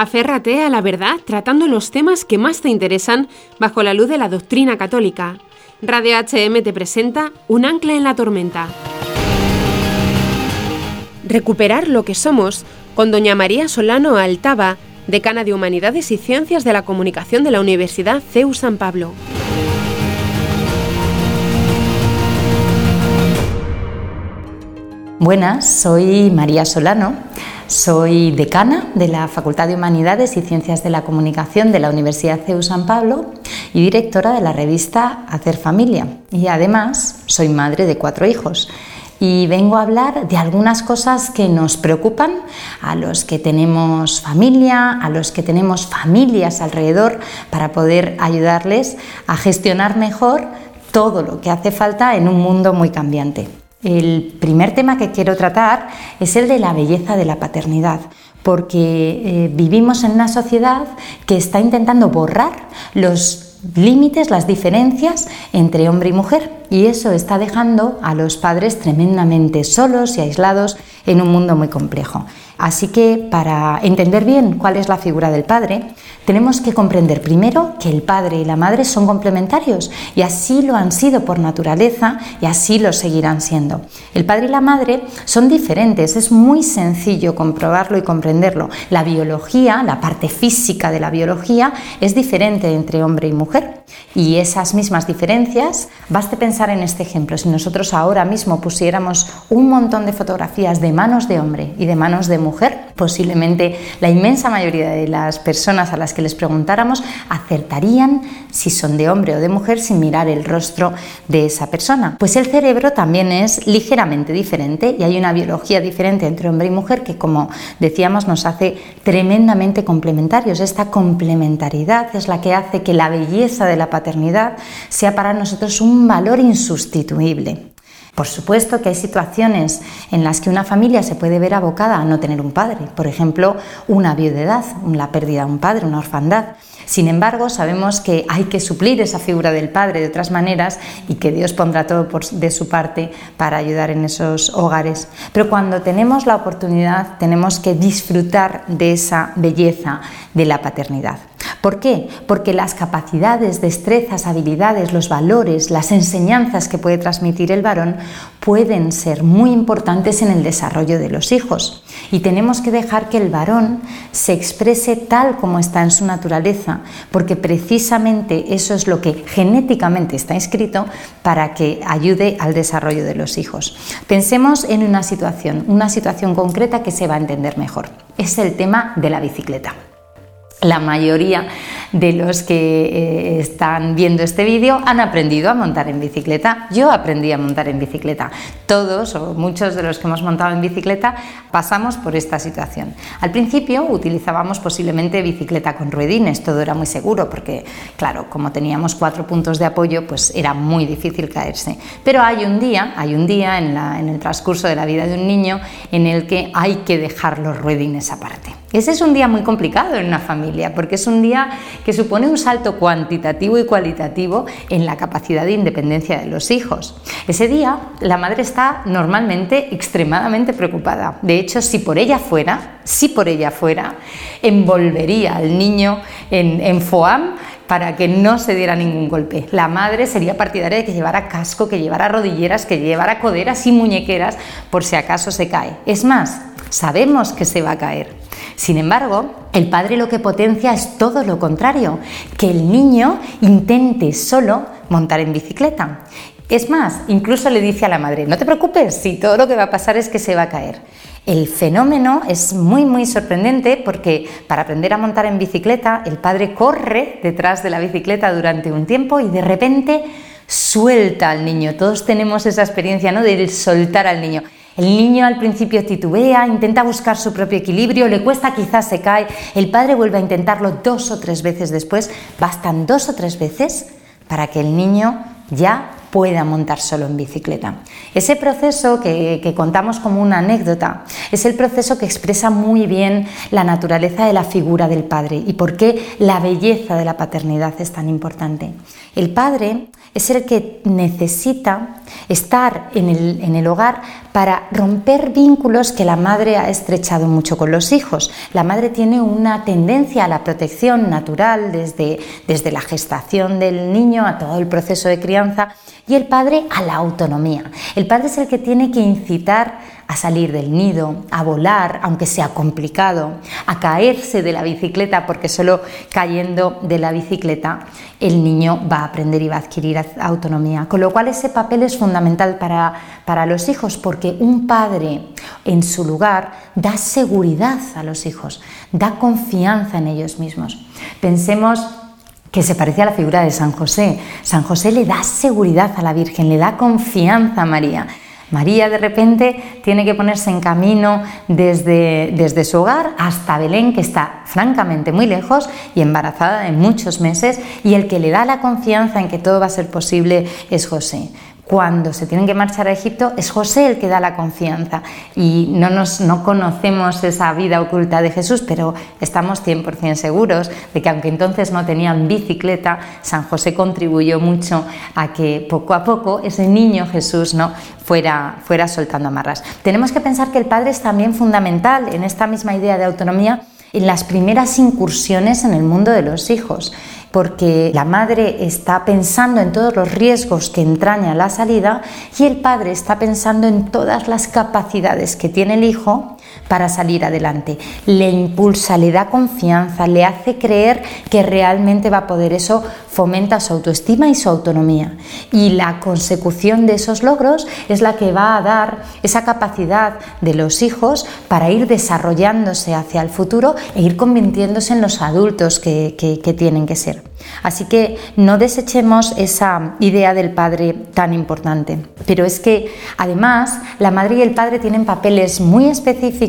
Aférrate a la verdad tratando los temas que más te interesan bajo la luz de la doctrina católica. Radio HM te presenta Un ancla en la tormenta. Recuperar lo que somos con doña María Solano Altava, decana de Humanidades y Ciencias de la Comunicación de la Universidad CEU San Pablo. Buenas, soy María Solano, soy decana de la Facultad de Humanidades y Ciencias de la Comunicación de la Universidad CEU San Pablo y directora de la revista Hacer Familia. Y además soy madre de cuatro hijos. Y vengo a hablar de algunas cosas que nos preocupan a los que tenemos familia, a los que tenemos familias alrededor, para poder ayudarles a gestionar mejor todo lo que hace falta en un mundo muy cambiante. El primer tema que quiero tratar es el de la belleza de la paternidad, porque eh, vivimos en una sociedad que está intentando borrar los límites, las diferencias entre hombre y mujer, y eso está dejando a los padres tremendamente solos y aislados en un mundo muy complejo. Así que para entender bien cuál es la figura del padre, tenemos que comprender primero que el padre y la madre son complementarios y así lo han sido por naturaleza y así lo seguirán siendo. El padre y la madre son diferentes, es muy sencillo comprobarlo y comprenderlo. La biología, la parte física de la biología es diferente entre hombre y mujer y esas mismas diferencias, baste pensar en este ejemplo, si nosotros ahora mismo pusiéramos un montón de fotografías de manos de hombre y de manos de mujer, posiblemente la inmensa mayoría de las personas a las que les preguntáramos acertarían si son de hombre o de mujer sin mirar el rostro de esa persona. Pues el cerebro también es ligeramente diferente y hay una biología diferente entre hombre y mujer que, como decíamos, nos hace tremendamente complementarios. Esta complementariedad es la que hace que la belleza de la paternidad sea para nosotros un valor insustituible. Por supuesto que hay situaciones en las que una familia se puede ver abocada a no tener un padre, por ejemplo, una viudedad, la pérdida de un padre, una orfandad. Sin embargo, sabemos que hay que suplir esa figura del padre de otras maneras y que Dios pondrá todo de su parte para ayudar en esos hogares. Pero cuando tenemos la oportunidad, tenemos que disfrutar de esa belleza de la paternidad. ¿Por qué? Porque las capacidades, destrezas, habilidades, los valores, las enseñanzas que puede transmitir el varón pueden ser muy importantes en el desarrollo de los hijos. Y tenemos que dejar que el varón se exprese tal como está en su naturaleza, porque precisamente eso es lo que genéticamente está inscrito para que ayude al desarrollo de los hijos. Pensemos en una situación, una situación concreta que se va a entender mejor. Es el tema de la bicicleta la mayoría de los que eh, están viendo este vídeo han aprendido a montar en bicicleta. Yo aprendí a montar en bicicleta. Todos o muchos de los que hemos montado en bicicleta pasamos por esta situación. Al principio utilizábamos posiblemente bicicleta con ruedines, todo era muy seguro porque, claro, como teníamos cuatro puntos de apoyo, pues era muy difícil caerse. Pero hay un día, hay un día en, en el transcurso de la vida de un niño en el que hay que dejar los ruedines aparte. Ese es un día muy complicado en una familia porque es un día que supone un salto cuantitativo y cualitativo en la capacidad de independencia de los hijos. Ese día la madre está normalmente extremadamente preocupada. De hecho, si por ella fuera, si por ella fuera, envolvería al niño en, en FOAM para que no se diera ningún golpe. La madre sería partidaria de que llevara casco, que llevara rodilleras, que llevara coderas y muñequeras por si acaso se cae. Es más, sabemos que se va a caer. Sin embargo, el padre lo que potencia es todo lo contrario, que el niño intente solo montar en bicicleta. Es más, incluso le dice a la madre, no te preocupes, si todo lo que va a pasar es que se va a caer. El fenómeno es muy muy sorprendente porque para aprender a montar en bicicleta el padre corre detrás de la bicicleta durante un tiempo y de repente suelta al niño. Todos tenemos esa experiencia ¿no? de soltar al niño. El niño al principio titubea, intenta buscar su propio equilibrio, le cuesta, quizás se cae, el padre vuelve a intentarlo dos o tres veces después, bastan dos o tres veces para que el niño ya pueda montar solo en bicicleta. Ese proceso que, que, contamos como una anécdota es el proceso que expresa muy bien la naturaleza de la figura del padre y por qué la belleza de la paternidad es tan importante. El padre es el que necesita estar en el, hogar para romper vínculos que la madre ha estrechado mucho con los hijos. La madre tiene una tendencia a la protección natural desde, desde la gestación del niño a todo el proceso de crianza y el padre a la autonomía. El padre es el que tiene que incitar a salir del nido, a volar, aunque sea complicado, a caerse de la bicicleta, porque solo cayendo de la bicicleta el niño va a aprender y va a adquirir autonomía. Con lo cual ese papel es fundamental para, para los hijos, porque un padre en su lugar da seguridad a los hijos, da confianza en ellos mismos. Pensemos que se parece a la figura de San José. San José le da seguridad a la Virgen, le da confianza a María. María de repente tiene que ponerse en camino desde, desde, su hogar hasta Belén, que está francamente muy lejos y embarazada de muchos meses, y el que le da la confianza en que todo va a ser posible es José cuando se tienen que marchar a Egipto, es José el que da la confianza. Y no, nos, no conocemos esa vida oculta de Jesús, pero estamos 100% seguros de que aunque entonces no tenían bicicleta, San José contribuyó mucho a que poco a poco ese niño Jesús ¿no? fuera, fuera soltando amarras. Tenemos que pensar que el Padre es también fundamental en esta misma idea de autonomía en las primeras incursiones en el mundo de los hijos porque la madre está pensando en todos los riesgos que entraña la salida y el padre está pensando en todas las capacidades que tiene el hijo para salir adelante. Le impulsa, le da confianza, le hace creer que realmente va a poder. Eso fomenta su autoestima y su autonomía. Y la consecución de esos logros es la que va a dar esa capacidad de los hijos para ir desarrollándose hacia el futuro e ir convirtiéndose en los adultos que, que tienen que ser. Así que no desechemos esa idea del padre tan importante. Pero es que además la madre y el padre tienen papeles muy específicos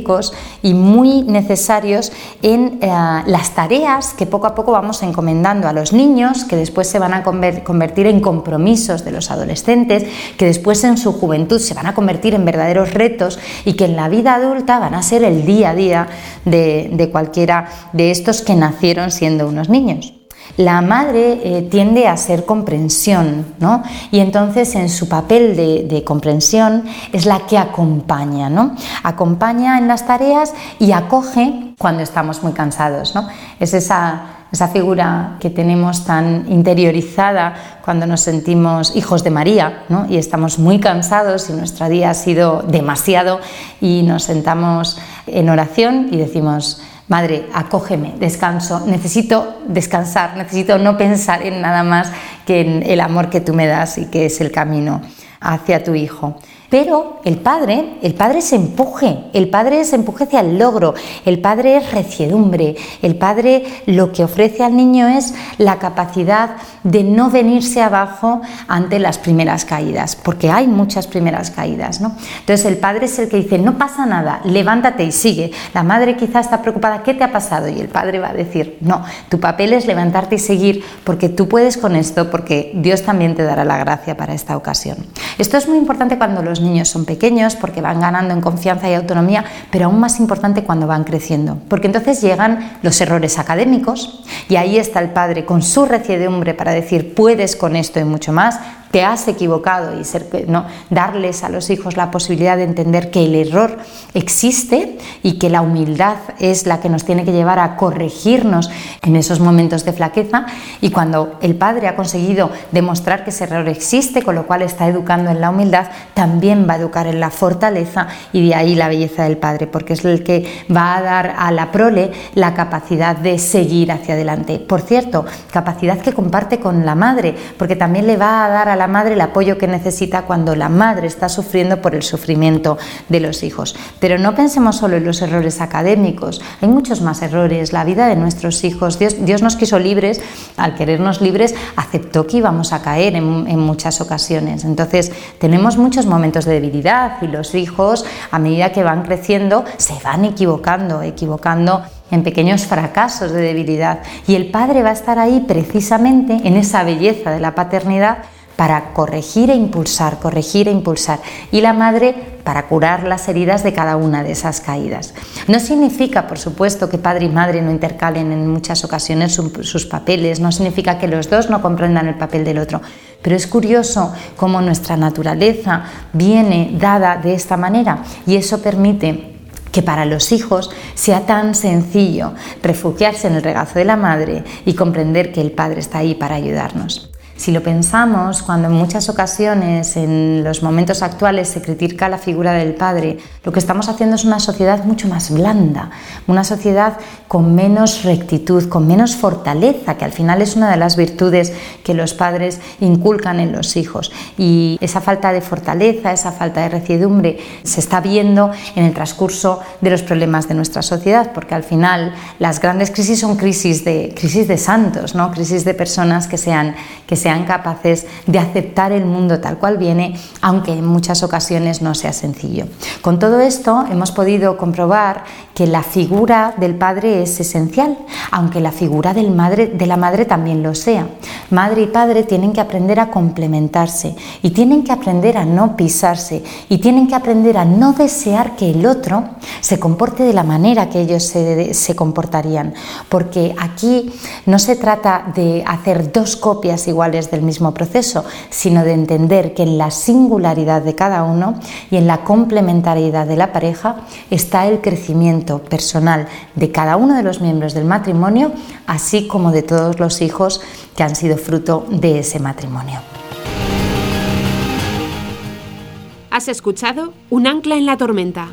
y muy necesarios en eh, las tareas que poco a poco vamos encomendando a los niños, que después se van a convertir en compromisos de los adolescentes, que después en su juventud se van a convertir en verdaderos retos y que en la vida adulta van a ser el día a día de cualquiera de estos que nacieron siendo unos niños. La madre eh, tiende a ser comprensión, ¿no? Y entonces en su papel de, comprensión es la que acompaña, ¿no? Acompaña en las tareas y acoge cuando estamos muy cansados, ¿no? Es esa, esa figura que tenemos tan interiorizada cuando nos sentimos hijos de María ¿no? y estamos muy cansados y nuestro día ha sido demasiado y nos sentamos en oración y decimos, Madre, acógeme, descanso, necesito descansar, necesito no pensar en nada más que en el amor que tú me das y que es el camino hacia tu hijo. Pero el padre, el padre se empuje, el padre se empuje hacia el logro, el padre es reciedumbre, el padre lo que ofrece al niño es la capacidad de no venirse abajo ante las primeras caídas, porque hay muchas primeras caídas, ¿no? Entonces el padre es el que dice, no pasa nada, levántate y sigue. La madre quizá está preocupada, ¿qué te ha pasado? Y el padre va a decir, no, tu papel es levantarte y seguir, porque tú puedes con esto, porque Dios también te dará la gracia para esta ocasión. Esto es muy importante cuando los niños son pequeños porque van ganando en confianza y autonomía, pero aún más importante cuando van creciendo, porque entonces llegan los errores académicos y ahí está el padre con su reciedumbre para decir puedes con esto y mucho más, te has equivocado y ser, ¿no? darles a los hijos la posibilidad de entender que el error existe y que la humildad es la que nos tiene que llevar a corregirnos en esos momentos de flaqueza y cuando el padre ha conseguido demostrar que ese error existe, con lo cual está educando en la humildad, también va a educar en la fortaleza y de ahí la belleza del padre, porque es el que va a dar a la prole la capacidad de seguir hacia adelante. Por cierto, capacidad que comparte con la madre, porque también le va a dar a la madre el apoyo que necesita cuando la madre está sufriendo por el sufrimiento de los hijos. Pero no pensemos solo en los errores académicos, hay muchos más errores. La vida de nuestros hijos, Dios, Dios nos quiso libres, al querernos libres, aceptó que íbamos a caer en, en muchas ocasiones. Entonces, tenemos muchos momentos de debilidad y los hijos, a medida que van creciendo, se van equivocando, equivocando en pequeños fracasos de debilidad. Y el padre va a estar ahí precisamente en esa belleza de la paternidad para corregir e impulsar, corregir e impulsar. Y la madre para curar las heridas de cada una de esas caídas. No significa, por supuesto, que padre y madre no intercalen en muchas ocasiones sus papeles, no significa que los dos no comprendan el papel del otro, pero es curioso cómo nuestra naturaleza viene dada de esta manera y eso permite que para los hijos sea tan sencillo refugiarse en el regazo de la madre y comprender que el padre está ahí para ayudarnos. Si lo pensamos, cuando en muchas ocasiones en los momentos actuales se critica la figura del padre, lo que estamos haciendo es una sociedad mucho más blanda, una sociedad con menos rectitud, con menos fortaleza, que al final es una de las virtudes que los padres inculcan en los hijos. Y esa falta de fortaleza, esa falta de recidumbre se está viendo en el transcurso de los problemas de nuestra sociedad, porque al final las grandes crisis son crisis de, crisis de santos, ¿no? crisis de personas que sean, que sean capaces de aceptar el mundo tal cual viene, aunque en muchas ocasiones no sea sencillo. Con todo esto hemos podido comprobar que la figura del padre es esencial, aunque la figura del madre, de la madre también lo sea. Madre y padre tienen que aprender a complementarse y tienen que aprender a no pisarse y tienen que aprender a no desear que el otro se comporte de la manera que ellos se comportarían, porque aquí no se trata de hacer dos copias iguales del mismo proceso, sino de entender que en la singularidad de cada uno y en la complementariedad de la pareja está el crecimiento personal de cada uno de los miembros del matrimonio, así como de todos los hijos que han sido fruto de ese matrimonio. Has escuchado Un ancla en la tormenta